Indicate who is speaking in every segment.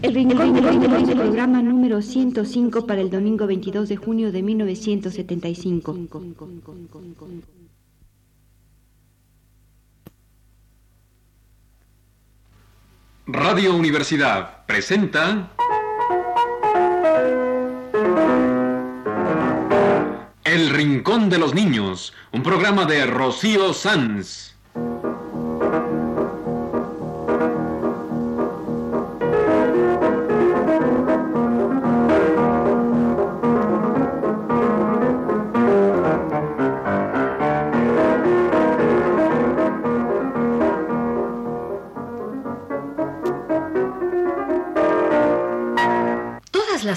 Speaker 1: El Rincón del Rincón programa número 105 para el domingo 22 de junio de 1975.
Speaker 2: Radio Universidad presenta El Rincón de los Niños, un programa de Rocío Sanz.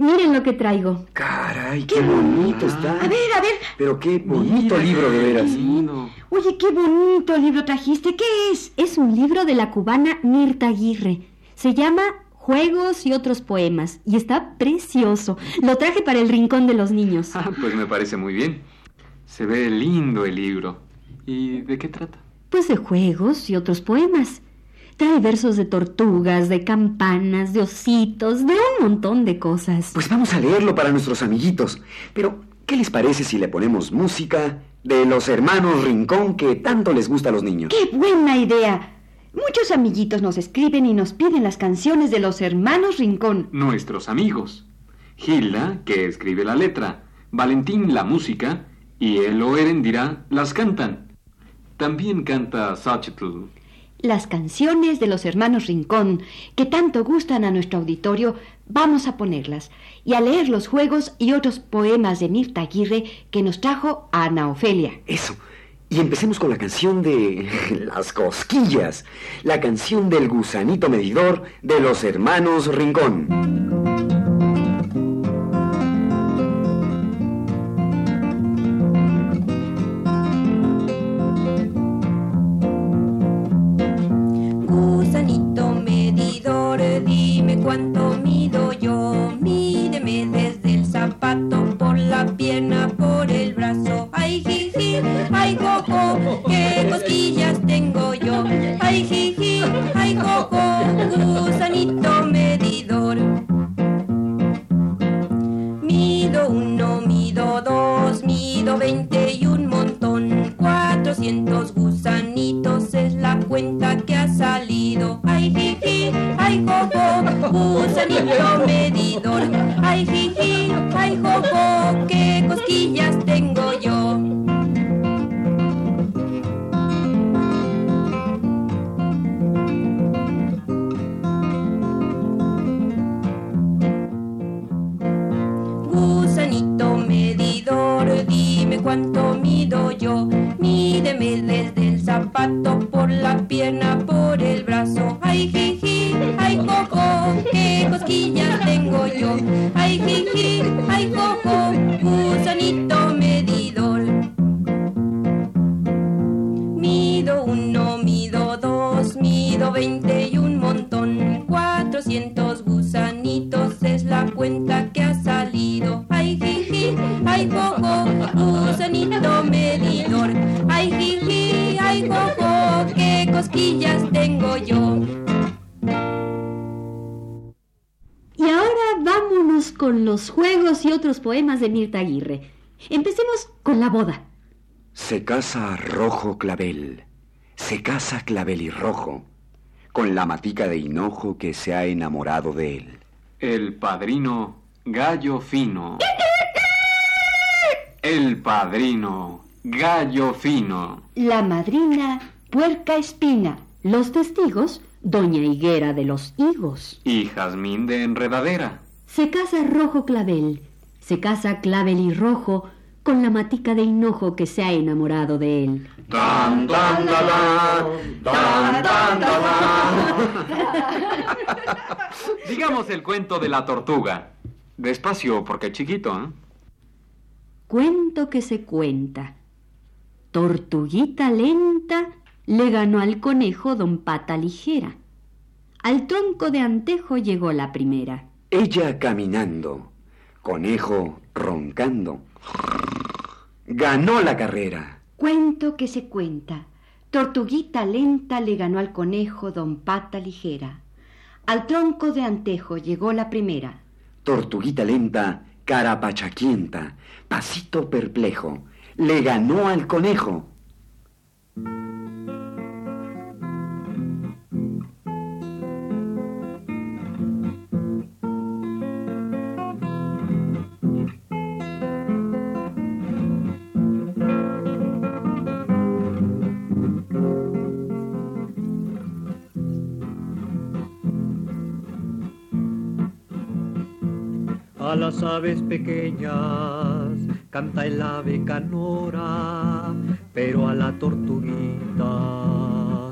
Speaker 1: Miren lo que traigo.
Speaker 3: Caray, qué bonito está.
Speaker 1: A ver, a ver.
Speaker 3: Pero qué bonito libro de veras.
Speaker 1: Oye, qué bonito libro trajiste. ¿Qué es? Es un libro de la cubana Mirta Aguirre. Se llama Juegos y otros poemas y está precioso. Lo traje para el rincón de los niños.
Speaker 4: Ah, pues me parece muy bien. Se ve lindo el libro. ¿Y de qué trata?
Speaker 1: Pues de juegos y otros poemas. Trae versos de tortugas, de campanas, de ositos, de un montón de cosas.
Speaker 3: Pues vamos a leerlo para nuestros amiguitos. Pero, ¿qué les parece si le ponemos música de los hermanos Rincón que tanto les gusta a los niños?
Speaker 1: ¡Qué buena idea! Muchos amiguitos nos escriben y nos piden las canciones de los hermanos Rincón.
Speaker 4: Nuestros amigos. Gilda, que escribe la letra, Valentín la música y él o Erendira las cantan. También canta Xochitl.
Speaker 1: Las canciones de los hermanos Rincón, que tanto gustan a nuestro auditorio, vamos a ponerlas y a leer los juegos y otros poemas de Mirta Aguirre que nos trajo Ana Ofelia.
Speaker 3: Eso. Y empecemos con la canción de las cosquillas, la canción del gusanito medidor de los hermanos Rincón.
Speaker 5: Cuánto mido yo. Mídeme desde el zapato, por la pierna, por el brazo. Ay, jiji, ay, coco,
Speaker 1: otros poemas de Mirta Aguirre. Empecemos con la boda.
Speaker 3: Se casa rojo clavel, se casa clavel y rojo, con la matica de hinojo que se ha enamorado de él.
Speaker 4: El padrino Gallo Fino. El padrino Gallo Fino.
Speaker 1: La madrina Puerca Espina. Los testigos Doña Higuera de los Higos.
Speaker 4: Y Jazmín de Enredadera.
Speaker 1: Se casa rojo clavel. Se casa clavel y rojo con la matica de hinojo que se ha enamorado de él.
Speaker 4: Tan, tan, la, la, tan, tan, la, la. Digamos el cuento de la tortuga. Despacio, porque es chiquito, ¿eh?
Speaker 1: Cuento que se cuenta. Tortuguita lenta le ganó al conejo don Pata Ligera. Al tronco de antejo llegó la primera.
Speaker 3: Ella caminando, conejo roncando. Ganó la carrera.
Speaker 6: Cuento que se cuenta. Tortuguita lenta le ganó al conejo don Pata Ligera. Al tronco de antejo llegó la primera.
Speaker 3: Tortuguita lenta, carapachaquienta, pasito perplejo, le ganó al conejo.
Speaker 7: Las aves pequeñas canta el ave canora, pero a la tortuguita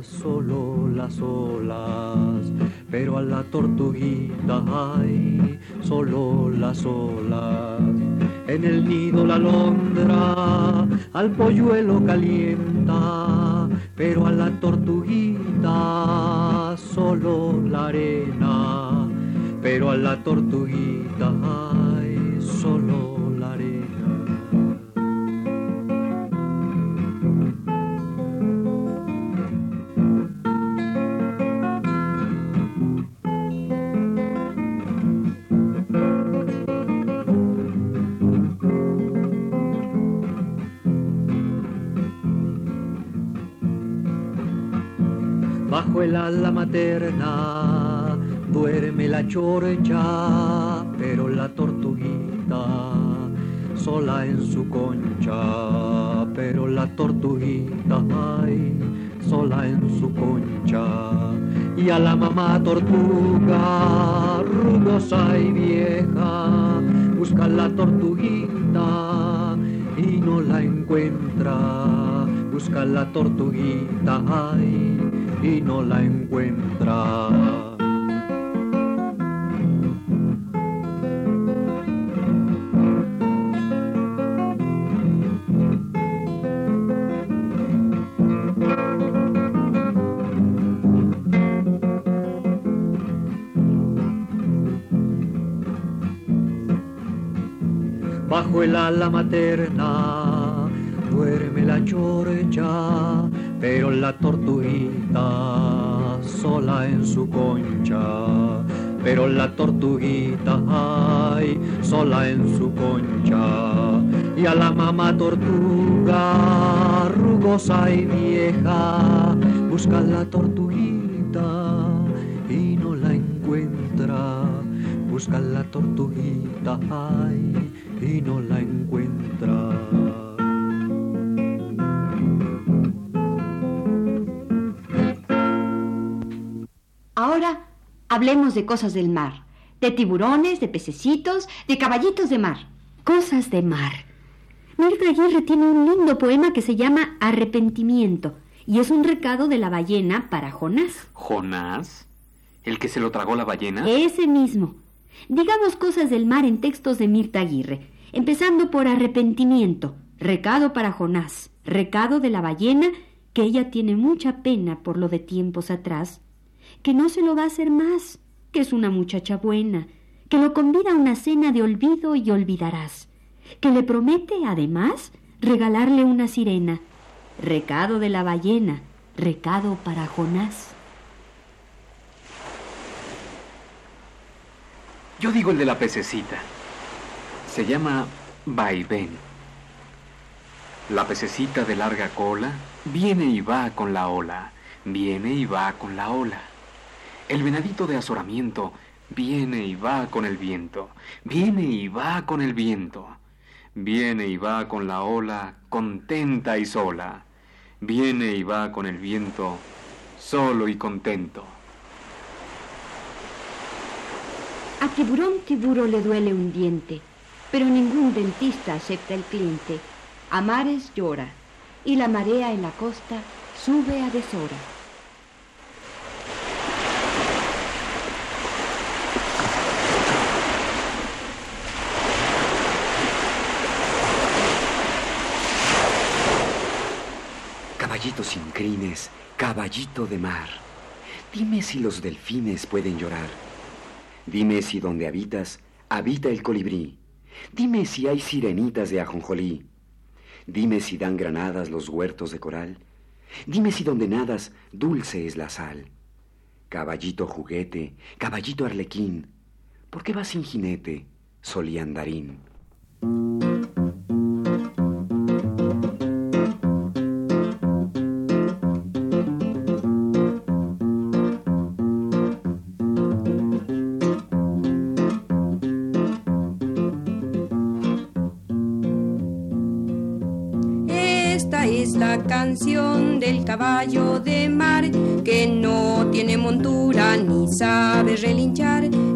Speaker 7: solo las olas, pero a la tortuguita hay solo las olas. En el nido la alondra al polluelo calienta, pero a la tortuguita solo la arena pero a la tortuguita Bajo el ala materna duerme la chorcha, pero la tortuguita sola en su concha, pero la tortuguita ay, sola en su concha. Y a la mamá tortuga, rugosa y vieja, busca la tortuguita y no la encuentra. Busca la tortuguita ay, y no la encuentra. bajo el ala materna duerme la chorcha, pero la tortuguita sola en su concha, pero la tortuguita ay, sola en su concha, y a la mamá tortuga rugosa y vieja busca la tortuguita y no la encuentra, busca la tortuguita ay, y no la encuentra.
Speaker 6: Ahora hablemos de cosas del mar, de tiburones, de pececitos, de caballitos de mar.
Speaker 1: Cosas de mar. Mirta Aguirre tiene un lindo poema que se llama Arrepentimiento y es un recado de la ballena para Jonás.
Speaker 4: ¿Jonás? ¿El que se lo tragó la ballena?
Speaker 1: Ese mismo. Digamos cosas del mar en textos de Mirta Aguirre, empezando por arrepentimiento, recado para Jonás, recado de la ballena, que ella tiene mucha pena por lo de tiempos atrás, que no se lo va a hacer más, que es una muchacha buena, que lo convida a una cena de olvido y olvidarás, que le promete, además, regalarle una sirena. Recado de la ballena, recado para Jonás.
Speaker 4: Yo digo el de la pececita. Se llama vaivén. La pececita de larga cola viene y va con la ola, viene y va con la ola. El venadito de azoramiento viene y va con el viento, viene y va con el viento, viene y va con la ola contenta y sola, viene y va con el viento solo y contento.
Speaker 6: A tiburón tiburo le duele un diente, pero ningún dentista acepta el cliente. A mares llora, y la marea en la costa sube a deshora.
Speaker 3: Caballito sin crines, caballito de mar, dime si los delfines pueden llorar. Dime si donde habitas habita el colibrí. Dime si hay sirenitas de ajonjolí. Dime si dan granadas los huertos de coral. Dime si donde nadas dulce es la sal. Caballito juguete, caballito arlequín, ¿por qué vas sin jinete, soliandarín?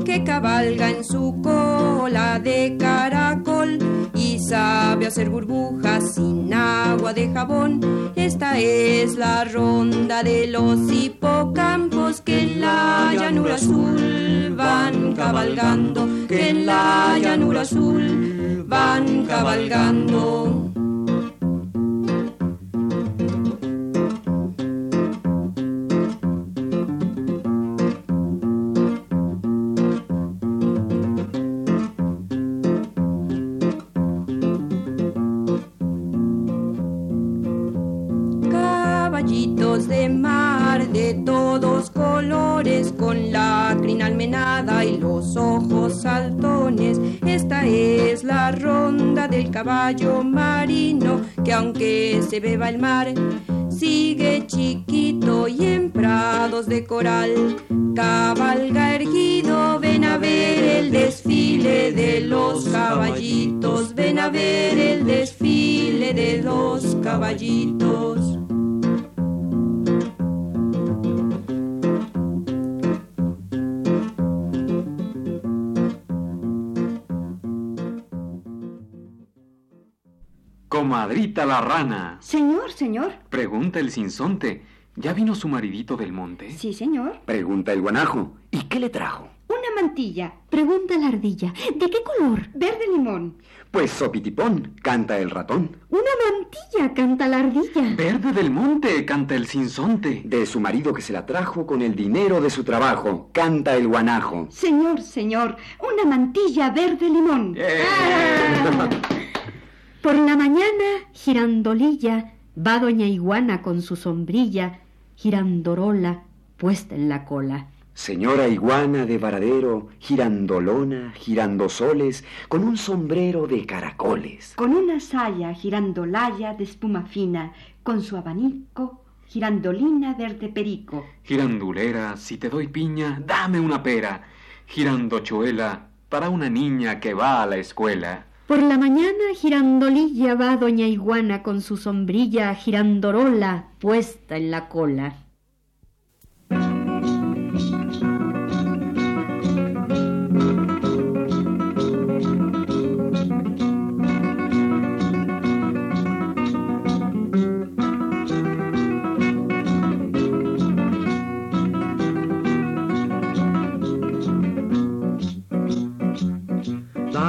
Speaker 5: Que cabalga en su cola de caracol y sabe hacer burbujas sin agua de jabón. Esta es la ronda de los hipocampos que en la llanura azul van cabalgando, que en la llanura azul van cabalgando. Caballo marino que aunque se beba el mar, sigue chiquito y en prados de coral. Cabalga erguido, ven a ver el desfile de los caballitos, ven a ver el desfile de los caballitos.
Speaker 4: Comadrita la rana.
Speaker 6: Señor, señor.
Speaker 4: Pregunta el sinsonte. ¿Ya vino su maridito del monte?
Speaker 6: Sí, señor.
Speaker 3: Pregunta el guanajo. ¿Y qué le trajo?
Speaker 6: Una mantilla.
Speaker 1: Pregunta la ardilla. ¿De qué color?
Speaker 6: Verde limón.
Speaker 3: Pues sopitipón, canta el ratón.
Speaker 1: Una mantilla, canta la ardilla.
Speaker 4: Verde del monte, canta el sinsonte.
Speaker 3: De su marido que se la trajo con el dinero de su trabajo, canta el guanajo.
Speaker 6: Señor, señor, una mantilla verde limón.
Speaker 4: ¡Eh!
Speaker 6: Ah.
Speaker 1: Por la mañana, girandolilla, va doña Iguana con su sombrilla, girandorola, puesta en la cola.
Speaker 3: Señora iguana de varadero, girandolona, girandosoles, con un sombrero de caracoles.
Speaker 6: Con una saya girandolaya de espuma fina, con su abanico, girandolina verde perico.
Speaker 4: Girandulera, si te doy piña, dame una pera. Girandochuela, para una niña que va a la escuela.
Speaker 1: Por la mañana girandolilla va doña Iguana con su sombrilla girandorola puesta en la cola.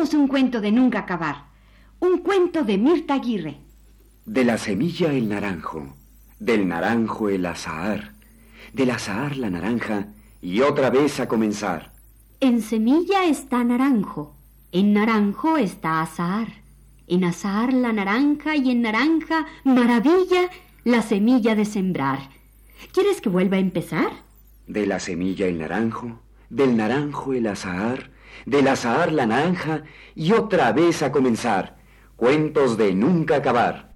Speaker 6: Un cuento de nunca acabar. Un cuento de Mirta Aguirre.
Speaker 3: De la semilla el naranjo, del naranjo el azahar, del azahar la naranja y otra vez a comenzar.
Speaker 1: En semilla está naranjo, en naranjo está azahar, en azahar la naranja y en naranja, maravilla, la semilla de sembrar. ¿Quieres que vuelva a empezar?
Speaker 3: De la semilla el naranjo, del naranjo el azahar, del azahar la naranja y otra vez a comenzar. Cuentos de nunca acabar.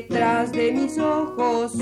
Speaker 5: Tras de mis ojos,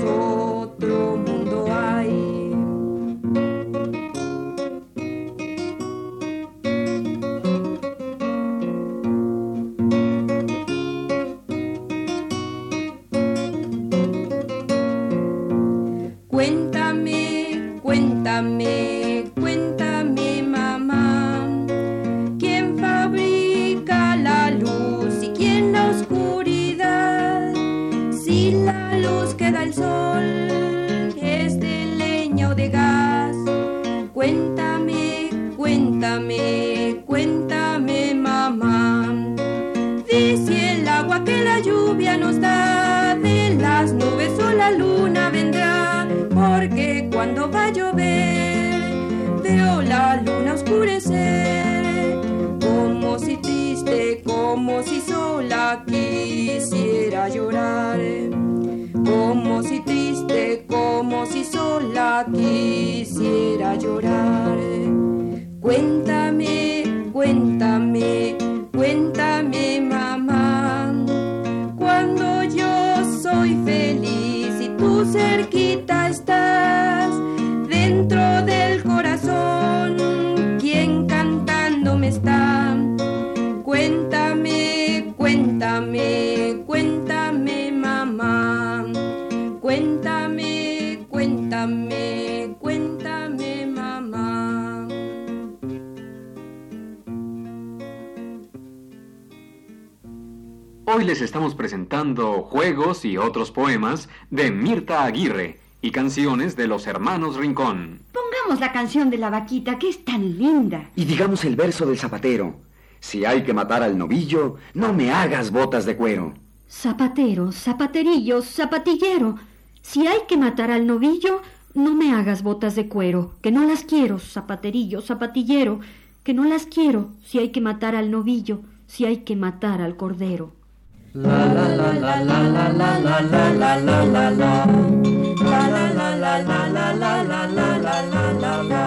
Speaker 4: estamos presentando juegos y otros poemas de Mirta Aguirre y canciones de los hermanos Rincón.
Speaker 6: Pongamos la canción de la vaquita, que es tan linda.
Speaker 3: Y digamos el verso del zapatero. Si hay que matar al novillo, no me hagas botas de cuero.
Speaker 1: Zapatero, zapaterillo, zapatillero, si hay que matar al novillo, no me hagas botas de cuero, que no las quiero, zapaterillo, zapatillero, que no las quiero, si hay que matar al novillo, si hay que matar al cordero.
Speaker 7: La la la la la la la la la la la la la. La la la la la la la la la la la la.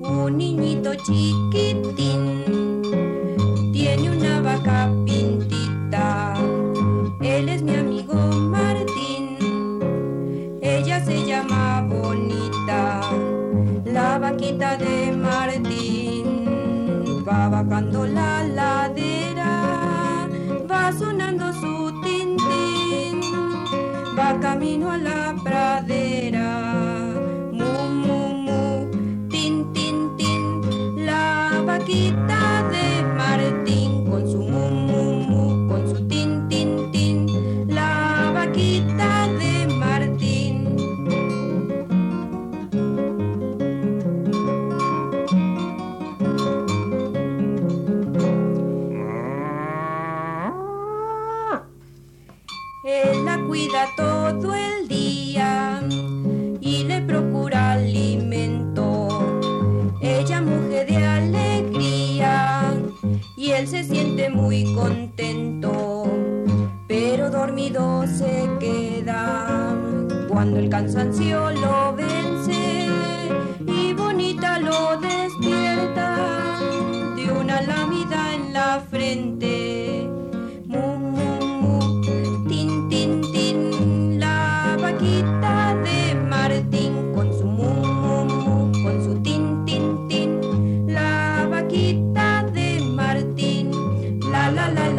Speaker 5: Un niñito chiquitín tiene una vaca pintita. Él es mi amigo Martín. Ella se llama Bonita. La vaquita de Martín va bajando la camino a la pradera. Mu, mu, mu, tin, tin, tin, la vaquita.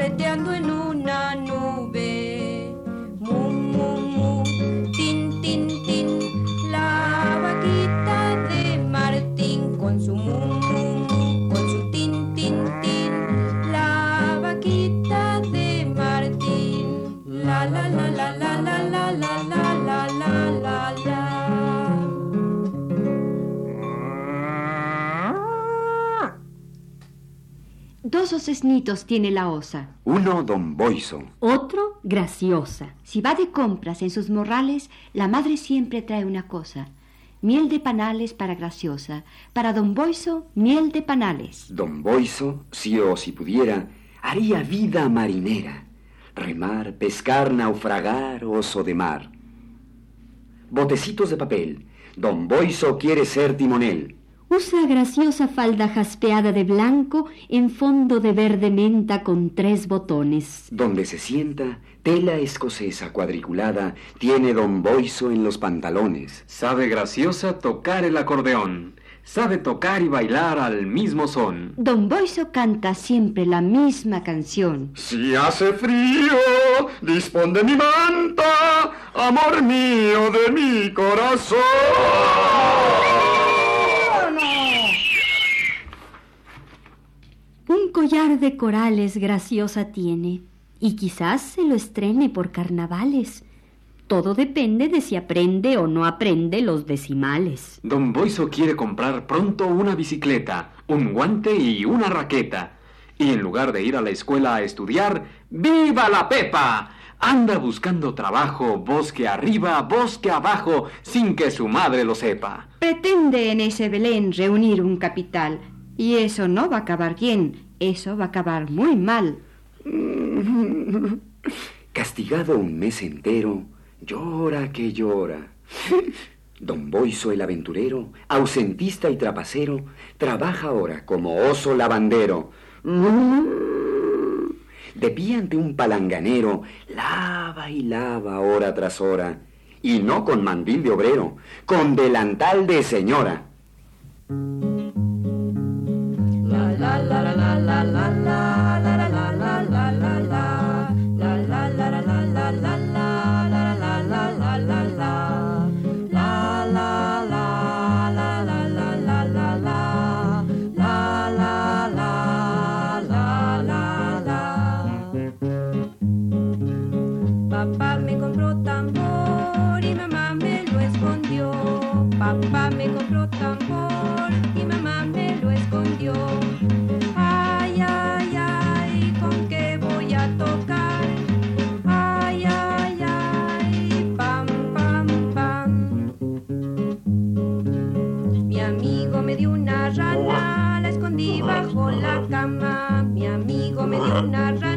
Speaker 5: correteando en una
Speaker 6: Dos osesnitos tiene la osa,
Speaker 3: Uno, don Boiso.
Speaker 1: Otro, graciosa.
Speaker 6: Si va de compras en sus morrales, la madre siempre trae una cosa. Miel de panales para graciosa. Para don Boiso, miel de panales.
Speaker 3: Don Boiso, si o si pudiera, haría vida marinera. Remar, pescar, naufragar, oso de mar. Botecitos de papel. Don Boiso quiere ser timonel.
Speaker 1: Usa graciosa falda jaspeada de blanco en fondo de verde menta con tres botones.
Speaker 3: Donde se sienta, tela escocesa cuadriculada, tiene don Boiso en los pantalones.
Speaker 4: Sabe graciosa tocar el acordeón. Sabe tocar y bailar al mismo son.
Speaker 6: Don Boiso canta siempre la misma canción.
Speaker 8: Si hace frío, dispón de mi manta, amor mío de mi corazón.
Speaker 1: Un collar de corales graciosa tiene, y quizás se lo estrene por carnavales. Todo depende de si aprende o no aprende los decimales.
Speaker 4: Don Boiso quiere comprar pronto una bicicleta, un guante y una raqueta. Y en lugar de ir a la escuela a estudiar, ¡viva la Pepa! Anda buscando trabajo bosque arriba, bosque abajo, sin que su madre lo sepa.
Speaker 6: Pretende en ese Belén reunir un capital. Y eso no va a acabar bien, eso va a acabar muy mal.
Speaker 3: Castigado un mes entero, llora que llora. Don Boiso el aventurero, ausentista y trapacero, trabaja ahora como oso lavandero. De pie ante un palanganero, lava y lava hora tras hora. Y no con mandil de obrero, con delantal de señora.
Speaker 5: Me dio una rana, la escondí bajo la cama. Mi amigo me dio una rana,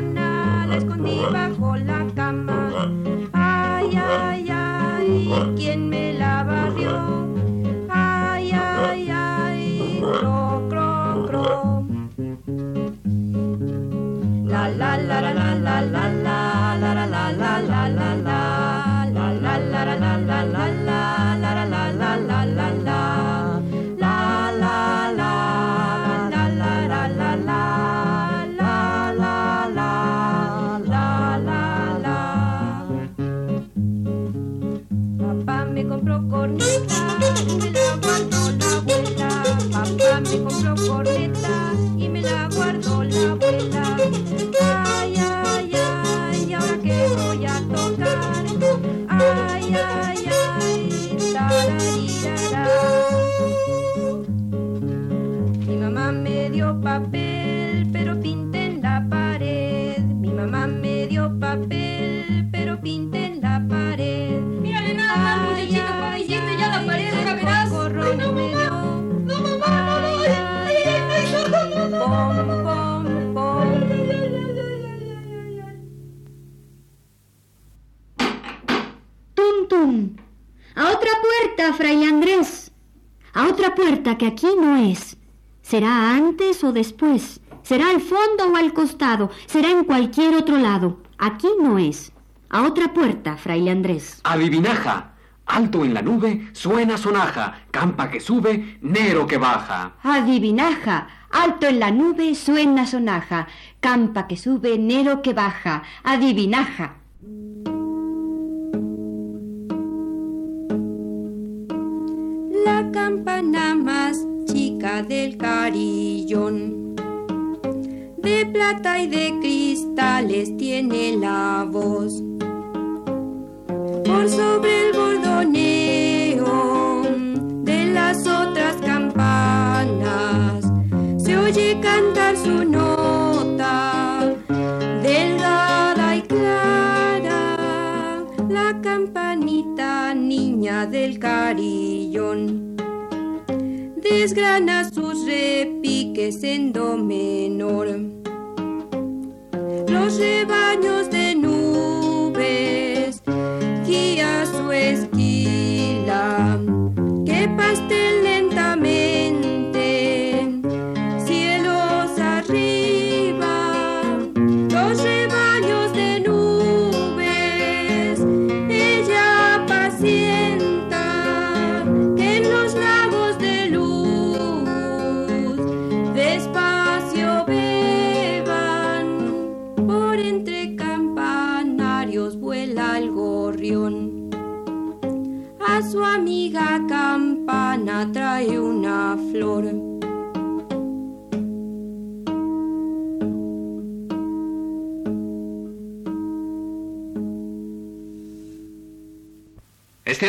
Speaker 1: Será antes o después. Será al fondo o al costado. Será en cualquier otro lado. Aquí no es. A otra puerta, fraile Andrés.
Speaker 4: Adivinaja. Alto en la nube, suena sonaja. Campa que sube, Nero que baja.
Speaker 6: Adivinaja. Alto en la nube suena sonaja. Campa que sube, Nero que baja. Adivinaja.
Speaker 5: La campana más del carillón. De plata y de cristales tiene la voz. Por sobre el bordoneo de las otras campanas se oye cantar su nota delgada y clara. La campanita niña del carillón desgrana sus repiques en do menor. Los rebaños de nubes guía su